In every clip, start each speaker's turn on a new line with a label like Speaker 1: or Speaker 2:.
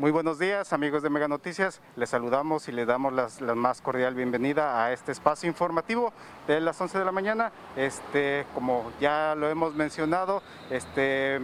Speaker 1: Muy buenos días amigos de Mega Noticias, les saludamos y les damos la más cordial bienvenida a este espacio informativo de las 11 de la mañana. Este, como ya lo hemos mencionado, este,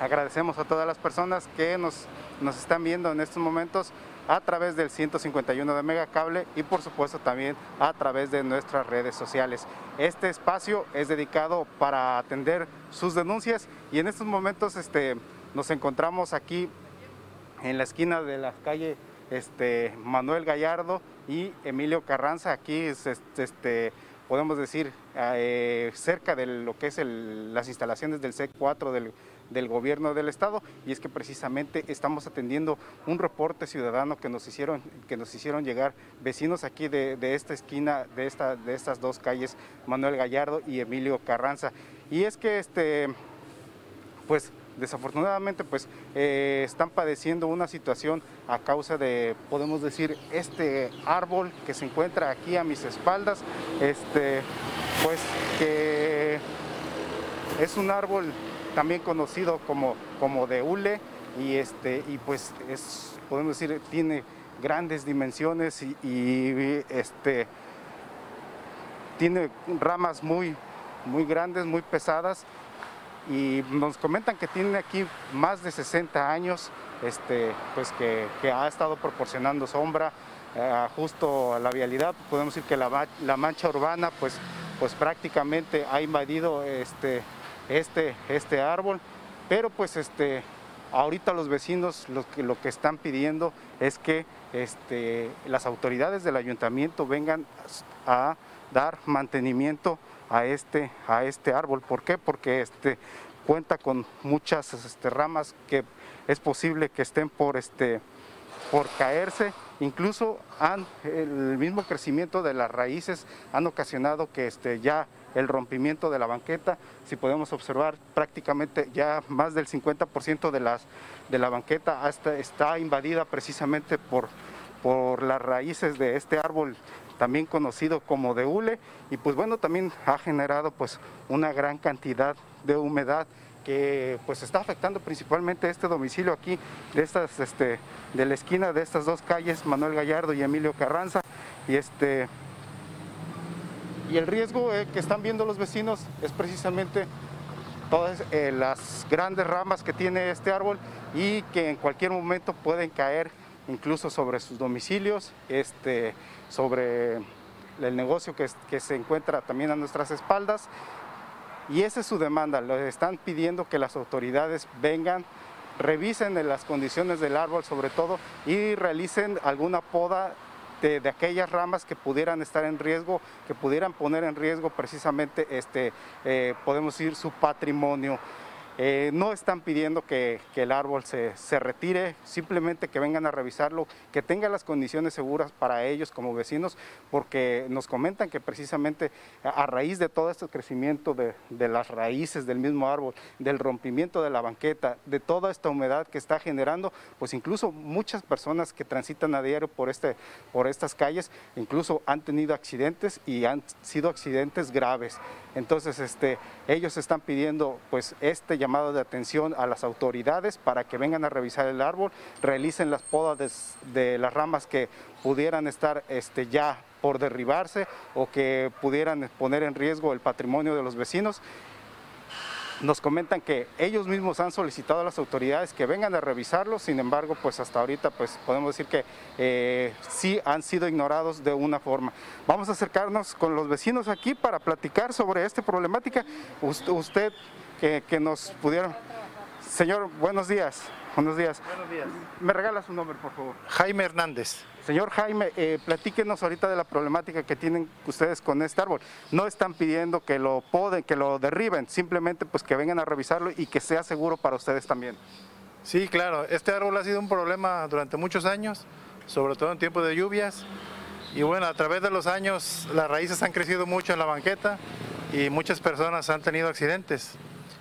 Speaker 1: agradecemos a todas las personas que nos, nos están viendo en estos momentos a través del 151 de Megacable y por supuesto también a través de nuestras redes sociales. Este espacio es dedicado para atender sus denuncias y en estos momentos este, nos encontramos aquí en la esquina de la calle este, Manuel Gallardo y Emilio Carranza. Aquí es, este, podemos decir eh, cerca de lo que es el- las instalaciones del C4 del, del gobierno del estado y es que precisamente estamos atendiendo un reporte ciudadano que nos hicieron, que nos hicieron llegar vecinos aquí de, de esta esquina, de, esta, de estas dos calles, Manuel Gallardo y Emilio Carranza. Y es que este, pues desafortunadamente pues eh, están padeciendo una situación a causa de, podemos decir, este árbol que se encuentra aquí a mis espaldas, este, pues que es un árbol también conocido como, como de hule y, este, y pues es, podemos decir, tiene grandes dimensiones y, y, este, tiene ramas muy, muy grandes, muy pesadas y nos comentan que tiene aquí más de 60 años, este, pues que, que ha estado proporcionando sombra eh, justo a la vialidad. Podemos decir que la, la mancha urbana pues, pues prácticamente ha invadido este, este, este árbol, pero pues este, ahorita los vecinos lo que, lo que están pidiendo es que este, las autoridades del ayuntamiento vengan a dar mantenimiento a este, a este árbol. ¿Por qué? Porque este, cuenta con muchas este, ramas que es posible que estén por, este, por caerse. Incluso han, el mismo crecimiento de las raíces han ocasionado que este, ya el rompimiento de la banqueta, si podemos observar prácticamente ya más del 50% de, las, de la banqueta hasta está invadida precisamente por, por las raíces de este árbol también conocido como de hule y pues bueno también ha generado pues una gran cantidad de humedad que pues está afectando principalmente este domicilio aquí de estas este de la esquina de estas dos calles Manuel Gallardo y Emilio Carranza y este y el riesgo eh, que están viendo los vecinos es precisamente todas eh, las grandes ramas que tiene este árbol y que en cualquier momento pueden caer incluso sobre sus domicilios, este, sobre el negocio que, se encuentra también a nuestras espaldas. Y esa es su demanda, le están pidiendo que las autoridades vengan, revisen las condiciones del árbol sobre todo y realicen alguna poda de, de aquellas ramas que pudieran estar en riesgo, que pudieran poner en riesgo precisamente, este, eh, podemos decir, su patrimonio. Eh, no están pidiendo que, el árbol se, se retire, simplemente que vengan a revisarlo, que tenga las condiciones seguras para ellos como vecinos, porque nos comentan que precisamente a, a raíz de todo este crecimiento de, de las raíces del mismo árbol, del rompimiento de la banqueta, de toda esta humedad que está generando, pues incluso muchas personas que transitan a diario por, este, por estas calles, incluso han tenido accidentes y han sido accidentes graves. Entonces, este, ellos están pidiendo pues este llamado de atención a las autoridades para que vengan a revisar el árbol, realicen las podas de, de las ramas que pudieran estar este, ya por derribarse o que pudieran poner en riesgo el patrimonio de los vecinos. Nos comentan que ellos mismos han solicitado a las autoridades que vengan a revisarlo, sin embargo, pues hasta ahorita pues podemos decir que eh, sí han sido ignorados de una forma. Vamos a acercarnos con los vecinos aquí para platicar sobre esta problemática. Us- Usted que, que nos pudieron... Señor, buenos días. Buenos días.
Speaker 2: Buenos días.
Speaker 1: ¿Me regala su nombre, por favor?
Speaker 2: Jaime Hernández.
Speaker 1: Señor Jaime, eh, platíquenos ahorita de la problemática que tienen ustedes con este árbol. No están pidiendo que lo poden, que lo derriben, simplemente pues que vengan a revisarlo y que sea seguro para ustedes también.
Speaker 2: Sí, claro, este árbol ha sido un problema durante muchos años, sobre todo en tiempos de lluvias. Y bueno, a través de los años las raíces han crecido mucho en la banqueta y muchas personas han tenido accidentes.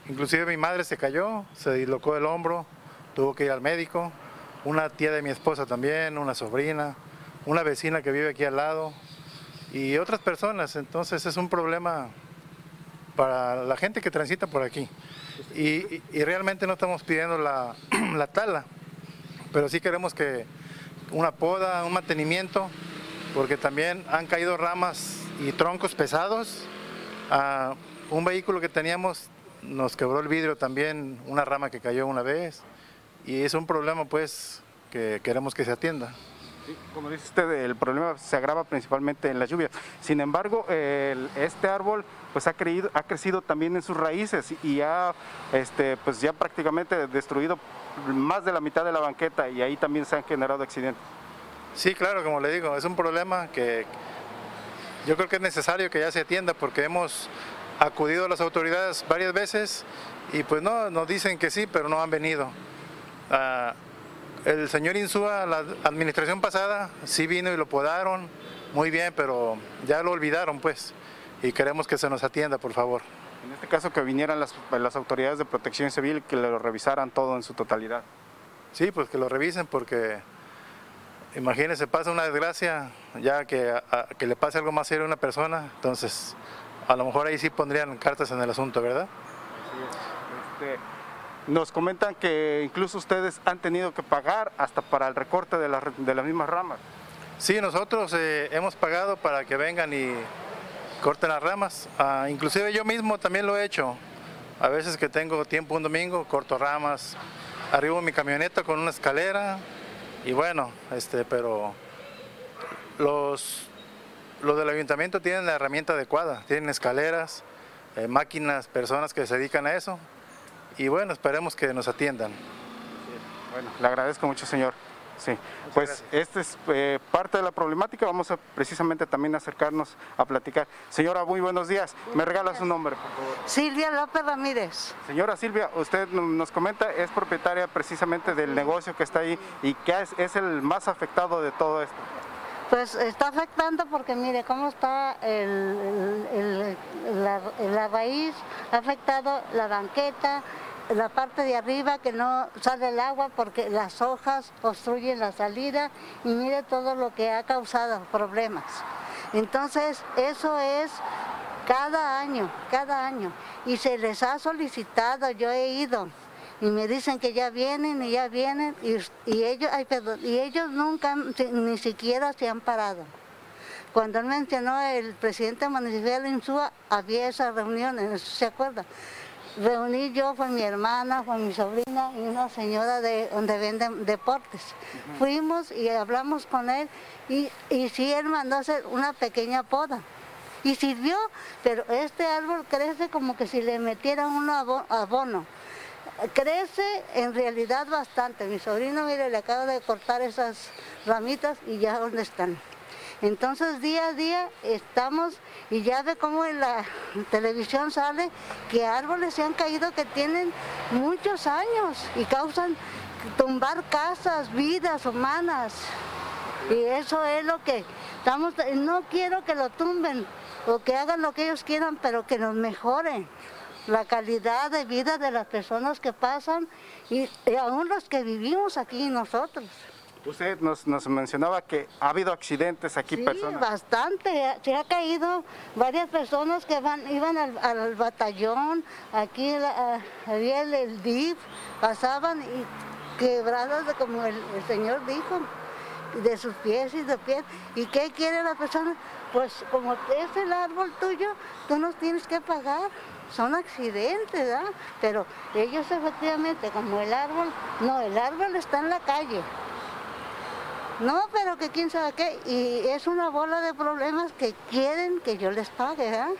Speaker 2: Inclusive mi madre se cayó, se dislocó el hombro, tuvo que ir al médico. Una tía de mi esposa también, una sobrina, una vecina que vive aquí al lado y otras personas. Entonces es un problema para la gente que transita por aquí. Y, realmente no estamos pidiendo la, tala, pero sí queremos que una poda, un mantenimiento, porque también han caído ramas y troncos pesados. a un vehículo que teníamos nos quebró el vidrio también, una rama que cayó una vez, y es un problema pues que queremos que se atienda
Speaker 1: como dice usted, el problema se agrava principalmente en las lluvias. Sin embargo, este árbol pues ha, creído, ha crecido también en sus raíces y ha este, pues ya prácticamente destruido más de la mitad de la banqueta y ahí también se han generado accidentes.
Speaker 2: Sí, claro, como le digo, es un problema que yo creo que es necesario que ya se atienda porque hemos acudido a las autoridades varias veces y pues no, nos dicen que sí, pero no han venido. Ah, el señor Insúa, la administración pasada, sí vino y lo podaron, muy bien, pero ya lo olvidaron pues, y queremos que se nos atienda, por favor.
Speaker 1: En este caso que vinieran las, las autoridades de protección civil, que lo revisaran todo en su totalidad.
Speaker 2: Sí, pues que lo revisen porque imagínense, pasa una desgracia, ya que, que le pase algo más serio a una persona, entonces a lo mejor ahí sí pondrían cartas en el asunto, ¿verdad?
Speaker 1: Este, nos comentan que incluso ustedes han tenido que pagar hasta para el recorte de, las mismas ramas.
Speaker 2: Sí, nosotros eh, hemos pagado para que vengan y corten las ramas. Ah, inclusive yo mismo también lo he hecho. A veces que tengo tiempo un domingo, corto ramas, arribo mi camioneta con una escalera y bueno, este, pero los, los del ayuntamiento tienen la herramienta adecuada, tienen escaleras, eh, máquinas, personas que se dedican a eso y bueno, esperemos que nos atiendan.
Speaker 1: Bueno, le agradezco mucho, señor. Sí, pues esta es eh, parte de la problemática, vamos a precisamente también acercarnos a platicar. Señora, muy buenos días, me regala su nombre, por favor.
Speaker 3: Silvia López Ramírez.
Speaker 1: Señora Silvia, usted nos comenta, es propietaria precisamente del negocio que está ahí y que es, el más afectado de todo esto.
Speaker 3: Pues está afectando porque mire cómo está la, la raíz, ha afectado la banqueta, la parte de arriba que no sale el agua porque las hojas obstruyen la salida y mire todo lo que ha causado problemas. Entonces, eso es cada año, cada año. Y se les ha solicitado, yo he ido, y me dicen que ya vienen y ya vienen, y, ellos, ay, perdón, y ellos nunca, ni siquiera se han parado. Cuando él mencionó el presidente municipal de Insúa, había esas reuniones, ¿se acuerda? reuní yo con mi hermana, con mi sobrina y una señora de donde venden deportes. Fuimos y hablamos con él y, y sí, él mandó hacer una pequeña poda. Y sirvió, pero este árbol crece como que si le metieran un abono. Crece en realidad bastante. Mi sobrino, mire, le acaba de cortar esas ramitas y ya dónde están. Entonces día a día estamos y ya ve cómo en la televisión sale que árboles se han caído que tienen muchos años y causan tumbar casas, vidas humanas. Y eso es lo que estamos, no quiero que lo tumben o que hagan lo que ellos quieran, pero que nos mejoren la calidad de vida de las personas que pasan y, y aún los que vivimos aquí nosotros.
Speaker 1: Usted nos, mencionaba que ha habido accidentes aquí,
Speaker 3: sí,
Speaker 1: personas.
Speaker 3: bastante. Se ha caído varias personas que van, iban al, batallón, aquí había el, DIF, pasaban y quebradas, como el, señor dijo, de sus pies y de pies. ¿Y qué quiere la persona? Pues como es el árbol tuyo, tú nos tienes que pagar. Son accidentes, ¿verdad? Pero ellos efectivamente, como el árbol, no, el árbol está en la calle. No, pero que quién sabe qué. Y es una bola de problemas que quieren que yo les pague, ¿verdad?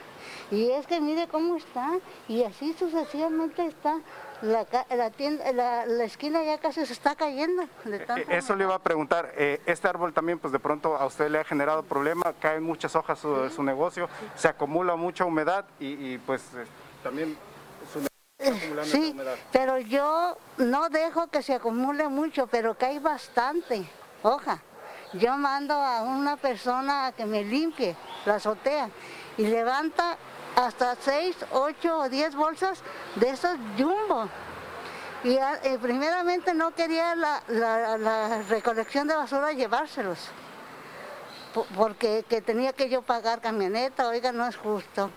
Speaker 3: Y es que mire cómo está. Y así sucesivamente está. La, la, esquina ya casi se está cayendo.
Speaker 1: Eh, eso le iba a preguntar. Eh, este árbol también, pues de pronto a usted le ha generado problemas, caen muchas hojas de su, negocio, se acumula mucha humedad y, pues eh, también
Speaker 3: Sí, pero yo no dejo que se acumule mucho, pero hay bastante hoja. Yo mando a una persona a que me limpie la azotea y levanta hasta 6, 8 o 10 bolsas de esos jumbo. Y eh, primeramente no quería la, recolección de basura llevárselos, porque que tenía que yo pagar camioneta, oiga, no es justo.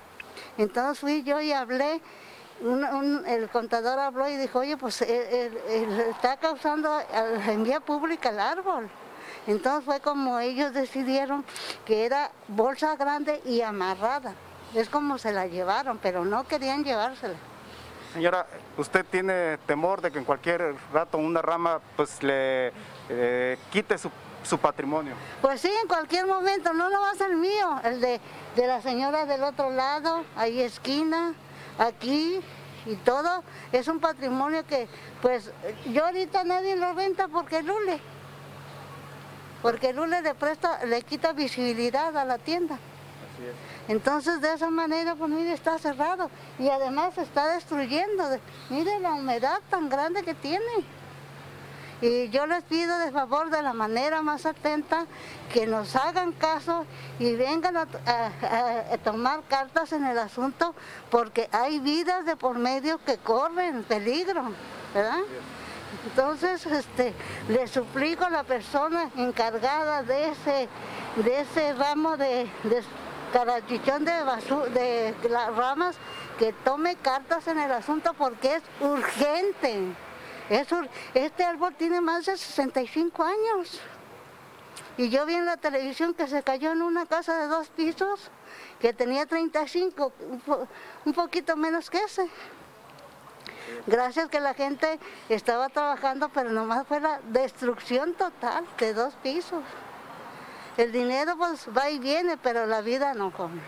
Speaker 3: Entonces fui yo y hablé, el contador habló y dijo, oye, pues está causando en vía pública el árbol. Entonces fue como ellos decidieron que era bolsa grande y amarrada. Es como se la llevaron, pero no querían llevársela.
Speaker 1: Señora, ¿usted tiene temor de que en cualquier rato una rama pues le eh, quite su, patrimonio?
Speaker 3: Pues sí, en cualquier momento, no va a ser mío, el de, de la señora del otro lado, ahí esquina, aquí y todo, es un patrimonio que pues yo ahorita nadie lo renta porque lule, porque lule le presta, le quita visibilidad a la tienda. Entonces de esa manera, pues mire, está cerrado y además se está destruyendo. Mire la humedad tan grande que tiene. Y yo les pido de favor de la manera más atenta que nos hagan caso y vengan a, tomar cartas en el asunto porque hay vidas de por medio que corren peligro, ¿verdad? Entonces, este, le suplico a la persona encargada de ese, de ese ramo de, de carachichón de, de las ramas que tome cartas en el asunto porque es urgente. este árbol tiene más de 65 años. Y yo vi en la televisión que se cayó en una casa de dos pisos que tenía 35, un poquito menos que ese. Gracias que la gente estaba trabajando, pero nomás fue la destrucción total de dos pisos. El dinero pues va y viene, pero la vida no come.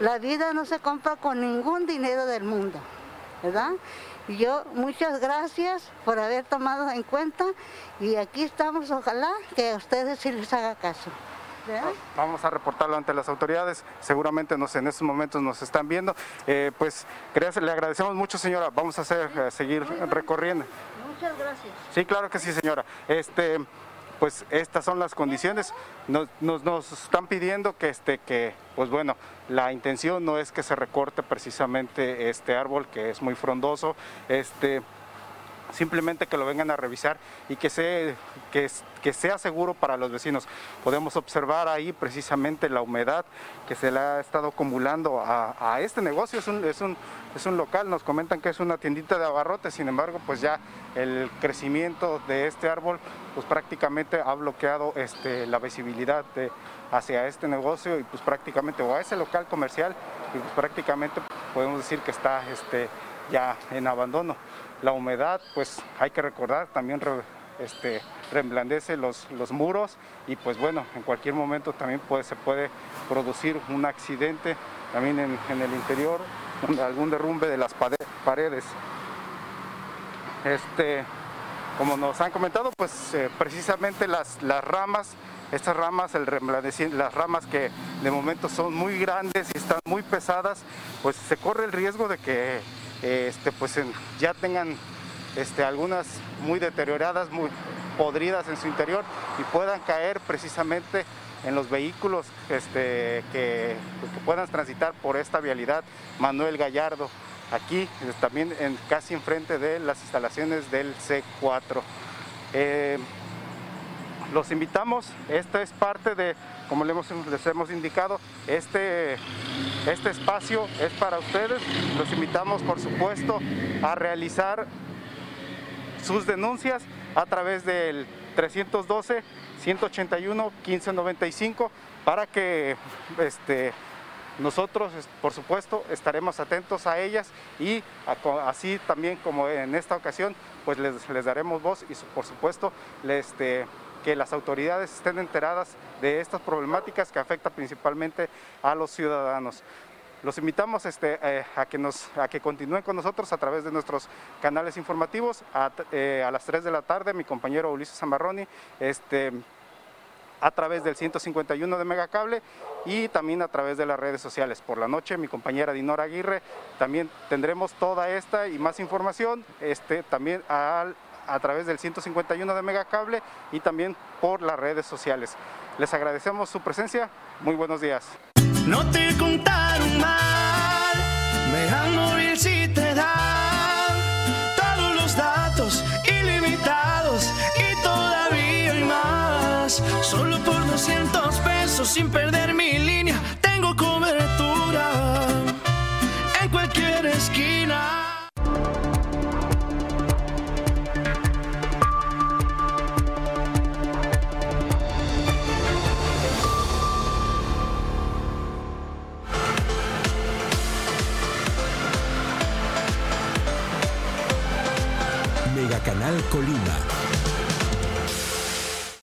Speaker 3: La vida no se compra con ningún dinero del mundo, ¿verdad? Y yo muchas gracias por haber tomado en cuenta y aquí estamos, ojalá que a ustedes sí les haga caso.
Speaker 1: Vamos a reportarlo ante las autoridades, seguramente nos, en estos momentos nos están viendo. Eh, pues le agradecemos mucho señora, vamos a hacer, eh, seguir recorriendo.
Speaker 3: Muchas gracias.
Speaker 1: Sí, claro que sí señora. Este, pues estas son las condiciones. Nos, nos, están pidiendo que, este, que, pues bueno, la intención no es que se recorte precisamente este árbol que es muy frondoso, este, simplemente que lo vengan a revisar y que, que, sea seguro para los vecinos. Podemos observar ahí precisamente la humedad que se le ha estado acumulando a, este negocio, es un, es, un, es un, local, nos comentan que es una tiendita de abarrotes, sin embargo pues ya el crecimiento de este árbol pues prácticamente ha bloqueado este, la visibilidad hacia este negocio y pues prácticamente o a ese local comercial y pues prácticamente podemos decir que está este, ya en abandono. La humedad, pues hay que recordar, también este, reblandece los, los muros y pues bueno, en cualquier momento también se puede producir un accidente también en, en el interior, algún derrumbe de las paredes. Este, como nos han comentado, pues eh, precisamente las, las ramas, estas ramas, el las ramas que de momento son muy grandes y están muy pesadas, pues se corre el riesgo de que este, pues ya tengan este, algunas muy deterioradas, muy podridas en su interior y puedan caer precisamente en los vehículos este, que, puedan transitar por esta vialidad Manuel Gallardo aquí también en, casi enfrente de las instalaciones del C4. Eh, los invitamos, esta es parte de, como les hemos, les hemos indicado, este, este espacio es para ustedes. Los invitamos, por supuesto, a realizar sus denuncias a través del 312 181 1595 para que este, nosotros, por supuesto, estaremos atentos a ellas y así también como en esta ocasión, pues les, daremos voz y por supuesto este, que las autoridades estén enteradas de estas problemáticas que afectan principalmente a los ciudadanos. Los invitamos este, eh, a, que continúen con nosotros a través de nuestros canales informativos. A, eh, las 3 de la tarde, mi compañero Ulises Zambarroni este, a través del 151 de Megacable y también a través de las redes sociales. Por la noche, mi compañera Dinora Aguirre, también tendremos toda esta y más información este, también al a través del 151 de Megacable y también por las redes sociales. Les agradecemos su presencia. Muy buenos días.
Speaker 4: No te contaron mal, Móvil si te dan todos los datos ilimitados y todavía hay más. Solo por 200 pesos sin perder mi línea, tengo cobertura en cualquier esquina.
Speaker 5: Canal Colima.